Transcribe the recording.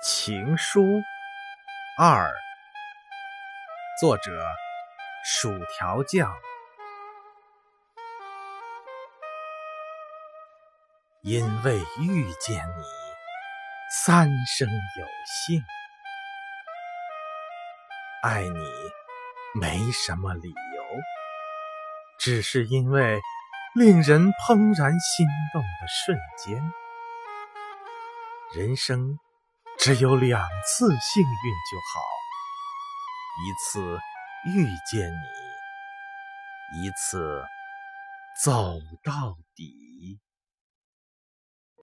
情书二，作者薯条酱。因为遇见你，三生有幸。爱你没什么理由，只是因为令人怦然心动的瞬间。人生。只有两次幸运就好，一次遇见你，一次走到底。